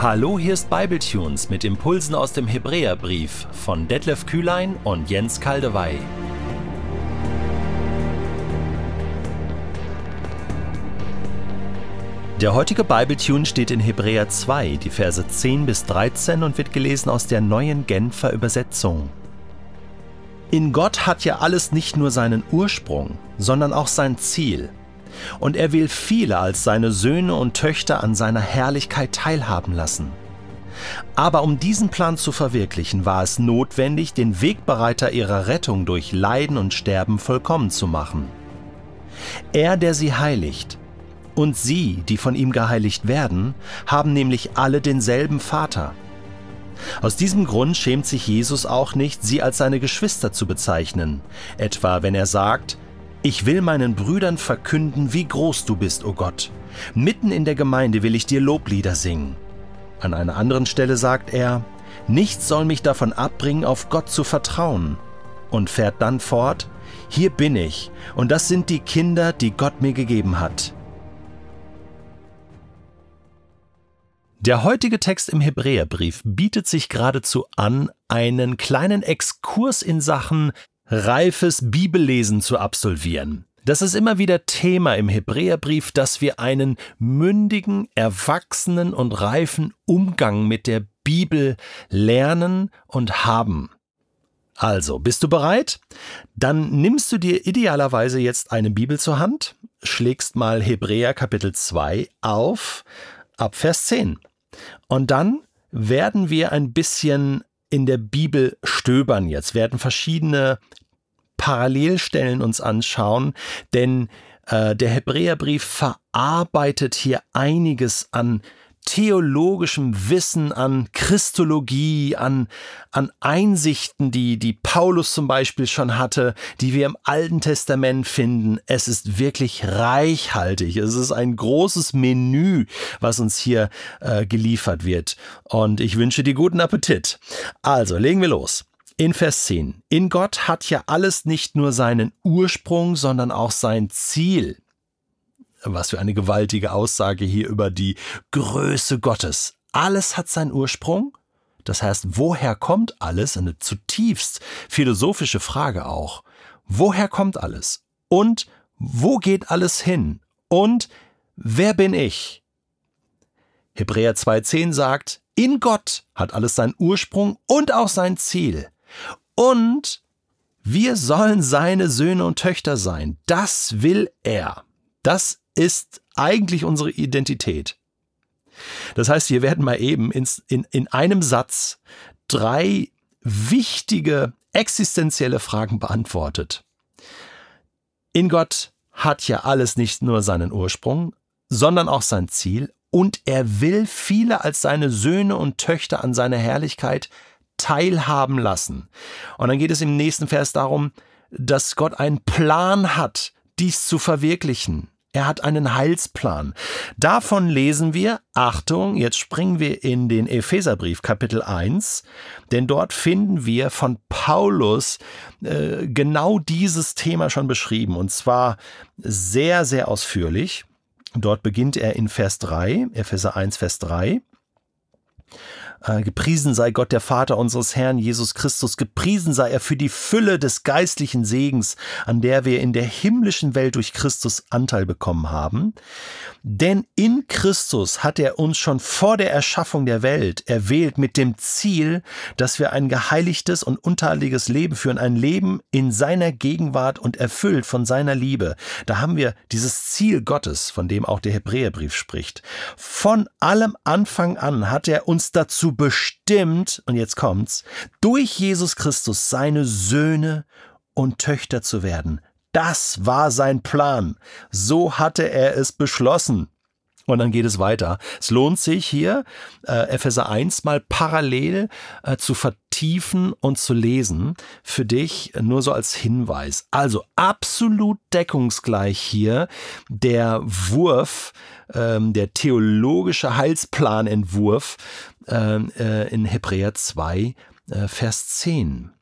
Hallo, hier ist Bibletunes mit Impulsen aus dem Hebräerbrief von Detlef Kühlein und Jens Kaldewey. Der heutige Bibletune steht in Hebräer 2, die Verse 10 bis 13 und wird gelesen aus der neuen Genfer Übersetzung. In Gott hat ja alles nicht nur seinen Ursprung, sondern auch sein Ziel. Und er will viele als seine Söhne und Töchter an seiner Herrlichkeit teilhaben lassen. Aber um diesen Plan zu verwirklichen, war es notwendig, den Wegbereiter ihrer Rettung durch Leiden und Sterben vollkommen zu machen. Er, der sie heiligt, und sie, die von ihm geheiligt werden, haben nämlich alle denselben Vater. Aus diesem Grund schämt sich Jesus auch nicht, sie als seine Geschwister zu bezeichnen, etwa wenn er sagt, ich will meinen Brüdern verkünden, wie groß du bist, o oh Gott. Mitten in der Gemeinde will ich dir Loblieder singen. An einer anderen Stelle sagt er, Nichts soll mich davon abbringen, auf Gott zu vertrauen. Und fährt dann fort, Hier bin ich, und das sind die Kinder, die Gott mir gegeben hat. Der heutige Text im Hebräerbrief bietet sich geradezu an, einen kleinen Exkurs in Sachen reifes Bibellesen zu absolvieren. Das ist immer wieder Thema im Hebräerbrief, dass wir einen mündigen, erwachsenen und reifen Umgang mit der Bibel lernen und haben. Also, bist du bereit? Dann nimmst du dir idealerweise jetzt eine Bibel zur Hand, schlägst mal Hebräer Kapitel 2 auf, ab Vers 10. Und dann werden wir ein bisschen in der Bibel stöbern jetzt, werden verschiedene Parallelstellen uns anschauen, denn äh, der Hebräerbrief verarbeitet hier einiges an theologischem Wissen, an Christologie, an, an Einsichten, die, die Paulus zum Beispiel schon hatte, die wir im Alten Testament finden. Es ist wirklich reichhaltig. Es ist ein großes Menü, was uns hier äh, geliefert wird. Und ich wünsche dir guten Appetit. Also, legen wir los. In Vers 10. In Gott hat ja alles nicht nur seinen Ursprung, sondern auch sein Ziel. Was für eine gewaltige Aussage hier über die Größe Gottes. Alles hat seinen Ursprung. Das heißt, woher kommt alles? Eine zutiefst philosophische Frage auch. Woher kommt alles? Und wo geht alles hin? Und wer bin ich? Hebräer 2.10 sagt, in Gott hat alles seinen Ursprung und auch sein Ziel. Und wir sollen seine Söhne und Töchter sein. Das will er. Das ist eigentlich unsere Identität. Das heißt, hier werden mal eben ins, in, in einem Satz drei wichtige existenzielle Fragen beantwortet. In Gott hat ja alles nicht nur seinen Ursprung, sondern auch sein Ziel und er will viele als seine Söhne und Töchter an seiner Herrlichkeit teilhaben lassen. Und dann geht es im nächsten Vers darum, dass Gott einen Plan hat, dies zu verwirklichen. Er hat einen Heilsplan. Davon lesen wir, Achtung, jetzt springen wir in den Epheserbrief Kapitel 1, denn dort finden wir von Paulus äh, genau dieses Thema schon beschrieben und zwar sehr, sehr ausführlich. Dort beginnt er in Vers 3, Epheser 1, Vers 3. Äh, gepriesen sei Gott, der Vater unseres Herrn Jesus Christus, gepriesen sei er für die Fülle des geistlichen Segens, an der wir in der himmlischen Welt durch Christus Anteil bekommen haben. Denn in Christus hat er uns schon vor der Erschaffung der Welt erwählt mit dem Ziel, dass wir ein geheiligtes und untadeliges Leben führen, ein Leben in seiner Gegenwart und erfüllt von seiner Liebe. Da haben wir dieses Ziel Gottes, von dem auch der Hebräerbrief spricht. Von allem Anfang an hat er uns dazu dazu bestimmt, und jetzt kommt's, durch Jesus Christus seine Söhne und Töchter zu werden. Das war sein Plan. So hatte er es beschlossen. Und dann geht es weiter. Es lohnt sich hier, äh, Epheser 1 mal parallel äh, zu vertiefen und zu lesen. Für dich nur so als Hinweis. Also absolut deckungsgleich hier der Wurf, ähm, der theologische Heilsplanentwurf ähm, äh, in Hebräer 2, äh, Vers 10.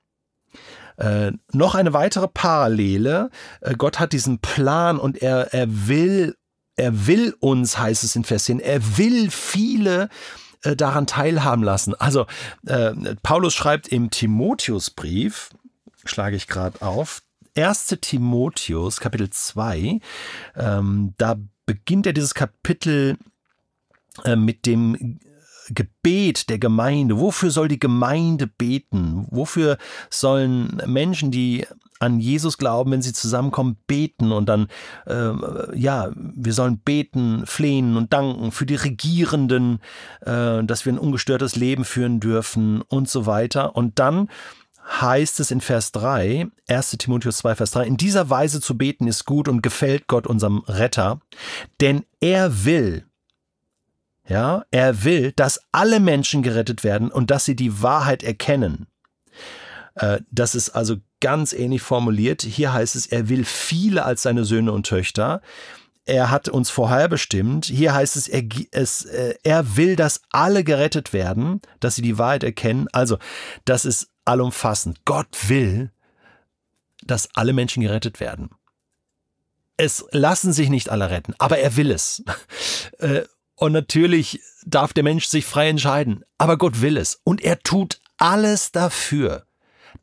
Äh, noch eine weitere Parallele. Äh, Gott hat diesen Plan und er, er will er will uns, heißt es in Vers 10, er will viele äh, daran teilhaben lassen. Also äh, Paulus schreibt im Timotheusbrief, schlage ich gerade auf, 1. Timotheus, Kapitel 2, ähm, da beginnt er dieses Kapitel äh, mit dem Gebet der Gemeinde. Wofür soll die Gemeinde beten? Wofür sollen Menschen, die an Jesus glauben, wenn sie zusammenkommen, beten und dann, äh, ja, wir sollen beten, flehen und danken für die Regierenden, äh, dass wir ein ungestörtes Leben führen dürfen und so weiter. Und dann heißt es in Vers 3, 1 Timotheus 2, Vers 3, in dieser Weise zu beten ist gut und gefällt Gott unserem Retter, denn er will, ja, er will, dass alle Menschen gerettet werden und dass sie die Wahrheit erkennen. Äh, das ist also ganz ähnlich formuliert. Hier heißt es, er will viele als seine Söhne und Töchter. Er hat uns vorherbestimmt. Hier heißt es er, es, äh, er will, dass alle gerettet werden, dass sie die Wahrheit erkennen. Also, das ist allumfassend. Gott will, dass alle Menschen gerettet werden. Es lassen sich nicht alle retten, aber er will es. Äh, und natürlich darf der Mensch sich frei entscheiden, aber Gott will es. Und er tut alles dafür,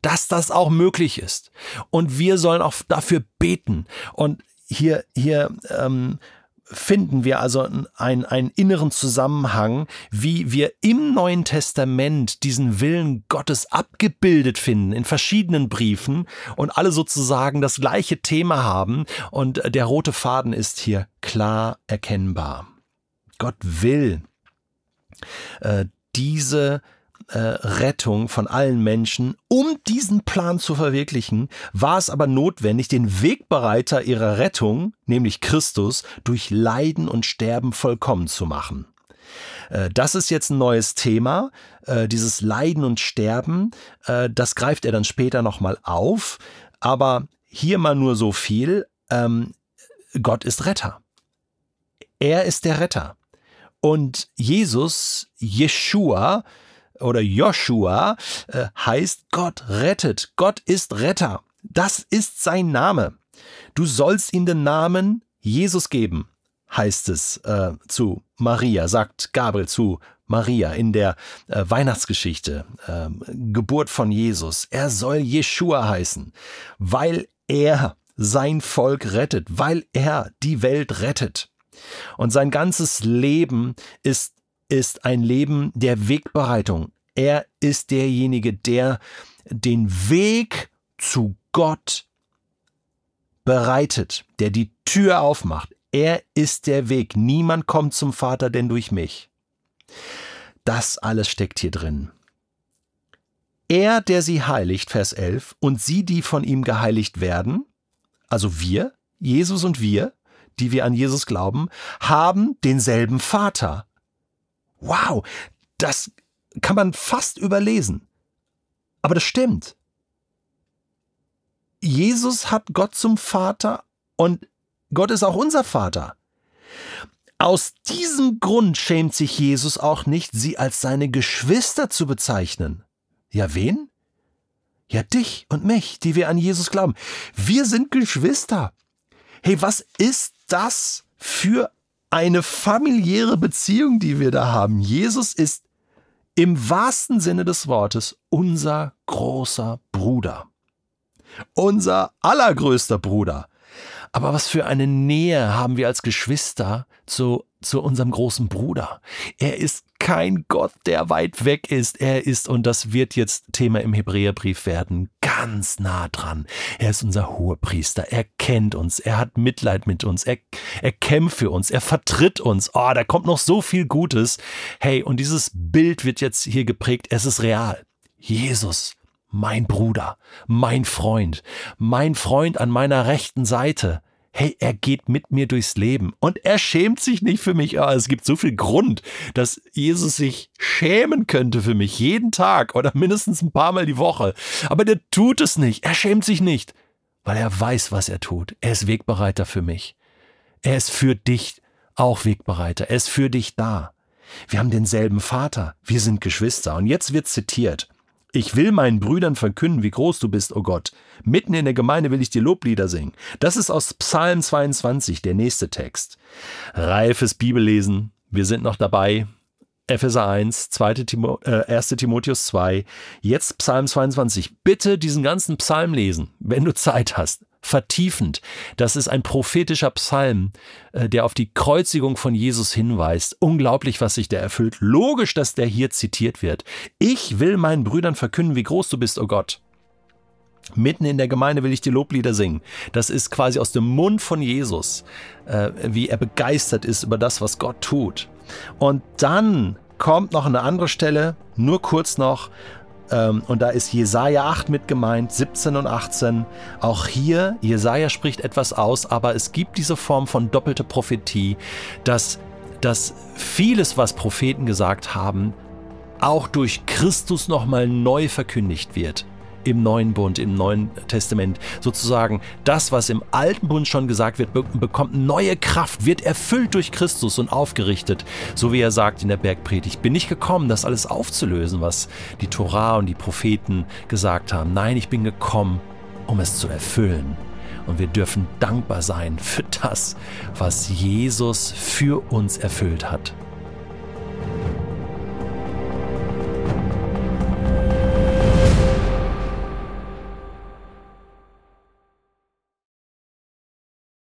dass das auch möglich ist. Und wir sollen auch dafür beten. Und hier, hier ähm, finden wir also einen, einen inneren Zusammenhang, wie wir im Neuen Testament diesen Willen Gottes abgebildet finden in verschiedenen Briefen und alle sozusagen das gleiche Thema haben und der rote Faden ist hier klar erkennbar. Gott will äh, diese äh, Rettung von allen Menschen. Um diesen Plan zu verwirklichen, war es aber notwendig, den Wegbereiter ihrer Rettung, nämlich Christus, durch Leiden und Sterben vollkommen zu machen. Äh, das ist jetzt ein neues Thema, äh, dieses Leiden und Sterben. Das greift er dann später nochmal auf. Aber hier mal nur so viel. Ähm, Gott ist Retter. Er ist der Retter. Und Jesus, Jeshua, oder Joshua äh, heißt Gott rettet. Gott ist Retter. Das ist sein Name. Du sollst ihm den Namen Jesus geben, heißt es äh, zu Maria, sagt Gabriel zu Maria in der äh, Weihnachtsgeschichte, äh, Geburt von Jesus. Er soll Jeshua heißen, weil er sein Volk rettet, weil er die Welt rettet. Und sein ganzes Leben ist ist ein Leben der Wegbereitung. Er ist derjenige, der den Weg zu Gott bereitet, der die Tür aufmacht. Er ist der Weg. Niemand kommt zum Vater denn durch mich. Das alles steckt hier drin. Er, der sie heiligt, Vers 11, und sie, die von ihm geheiligt werden, also wir, Jesus und wir, die wir an Jesus glauben, haben denselben Vater. Wow, das kann man fast überlesen. Aber das stimmt. Jesus hat Gott zum Vater und Gott ist auch unser Vater. Aus diesem Grund schämt sich Jesus auch nicht, sie als seine Geschwister zu bezeichnen. Ja, wen? Ja, dich und mich, die wir an Jesus glauben. Wir sind Geschwister. Hey, was ist das für eine familiäre Beziehung, die wir da haben? Jesus ist im wahrsten Sinne des Wortes unser großer Bruder. Unser allergrößter Bruder. Aber was für eine Nähe haben wir als Geschwister zu, zu unserem großen Bruder. Er ist kein Gott, der weit weg ist. Er ist, und das wird jetzt Thema im Hebräerbrief werden, ganz nah dran. Er ist unser Hohepriester. Er kennt uns. Er hat Mitleid mit uns. Er, er kämpft für uns. Er vertritt uns. Oh, da kommt noch so viel Gutes. Hey, und dieses Bild wird jetzt hier geprägt. Es ist real. Jesus, mein Bruder, mein Freund, mein Freund an meiner rechten Seite hey, er geht mit mir durchs Leben und er schämt sich nicht für mich. Oh, es gibt so viel Grund, dass Jesus sich schämen könnte für mich jeden Tag oder mindestens ein paar Mal die Woche. Aber der tut es nicht. Er schämt sich nicht, weil er weiß, was er tut. Er ist Wegbereiter für mich. Er ist für dich auch Wegbereiter. Er ist für dich da. Wir haben denselben Vater. Wir sind Geschwister. Und jetzt wird zitiert. Ich will meinen Brüdern verkünden, wie groß du bist, o oh Gott. Mitten in der Gemeinde will ich dir Loblieder singen. Das ist aus Psalm 22, der nächste Text. Reifes Bibellesen. Wir sind noch dabei. Epheser 1, 2. Timo, äh, 1. Timotheus 2, jetzt Psalm 22. Bitte diesen ganzen Psalm lesen, wenn du Zeit hast. Vertiefend. Das ist ein prophetischer Psalm, äh, der auf die Kreuzigung von Jesus hinweist. Unglaublich, was sich der erfüllt. Logisch, dass der hier zitiert wird. Ich will meinen Brüdern verkünden, wie groß du bist, o oh Gott. Mitten in der Gemeinde will ich die Loblieder singen. Das ist quasi aus dem Mund von Jesus, äh, wie er begeistert ist über das, was Gott tut. Und dann kommt noch eine andere Stelle, nur kurz noch, und da ist Jesaja 8 mit gemeint, 17 und 18. Auch hier, Jesaja spricht etwas aus, aber es gibt diese Form von doppelte Prophetie, dass, dass vieles, was Propheten gesagt haben, auch durch Christus nochmal neu verkündigt wird im neuen Bund, im neuen Testament. Sozusagen das, was im alten Bund schon gesagt wird, bekommt neue Kraft, wird erfüllt durch Christus und aufgerichtet. So wie er sagt in der Bergpredigt, bin nicht gekommen, das alles aufzulösen, was die Torah und die Propheten gesagt haben. Nein, ich bin gekommen, um es zu erfüllen. Und wir dürfen dankbar sein für das, was Jesus für uns erfüllt hat.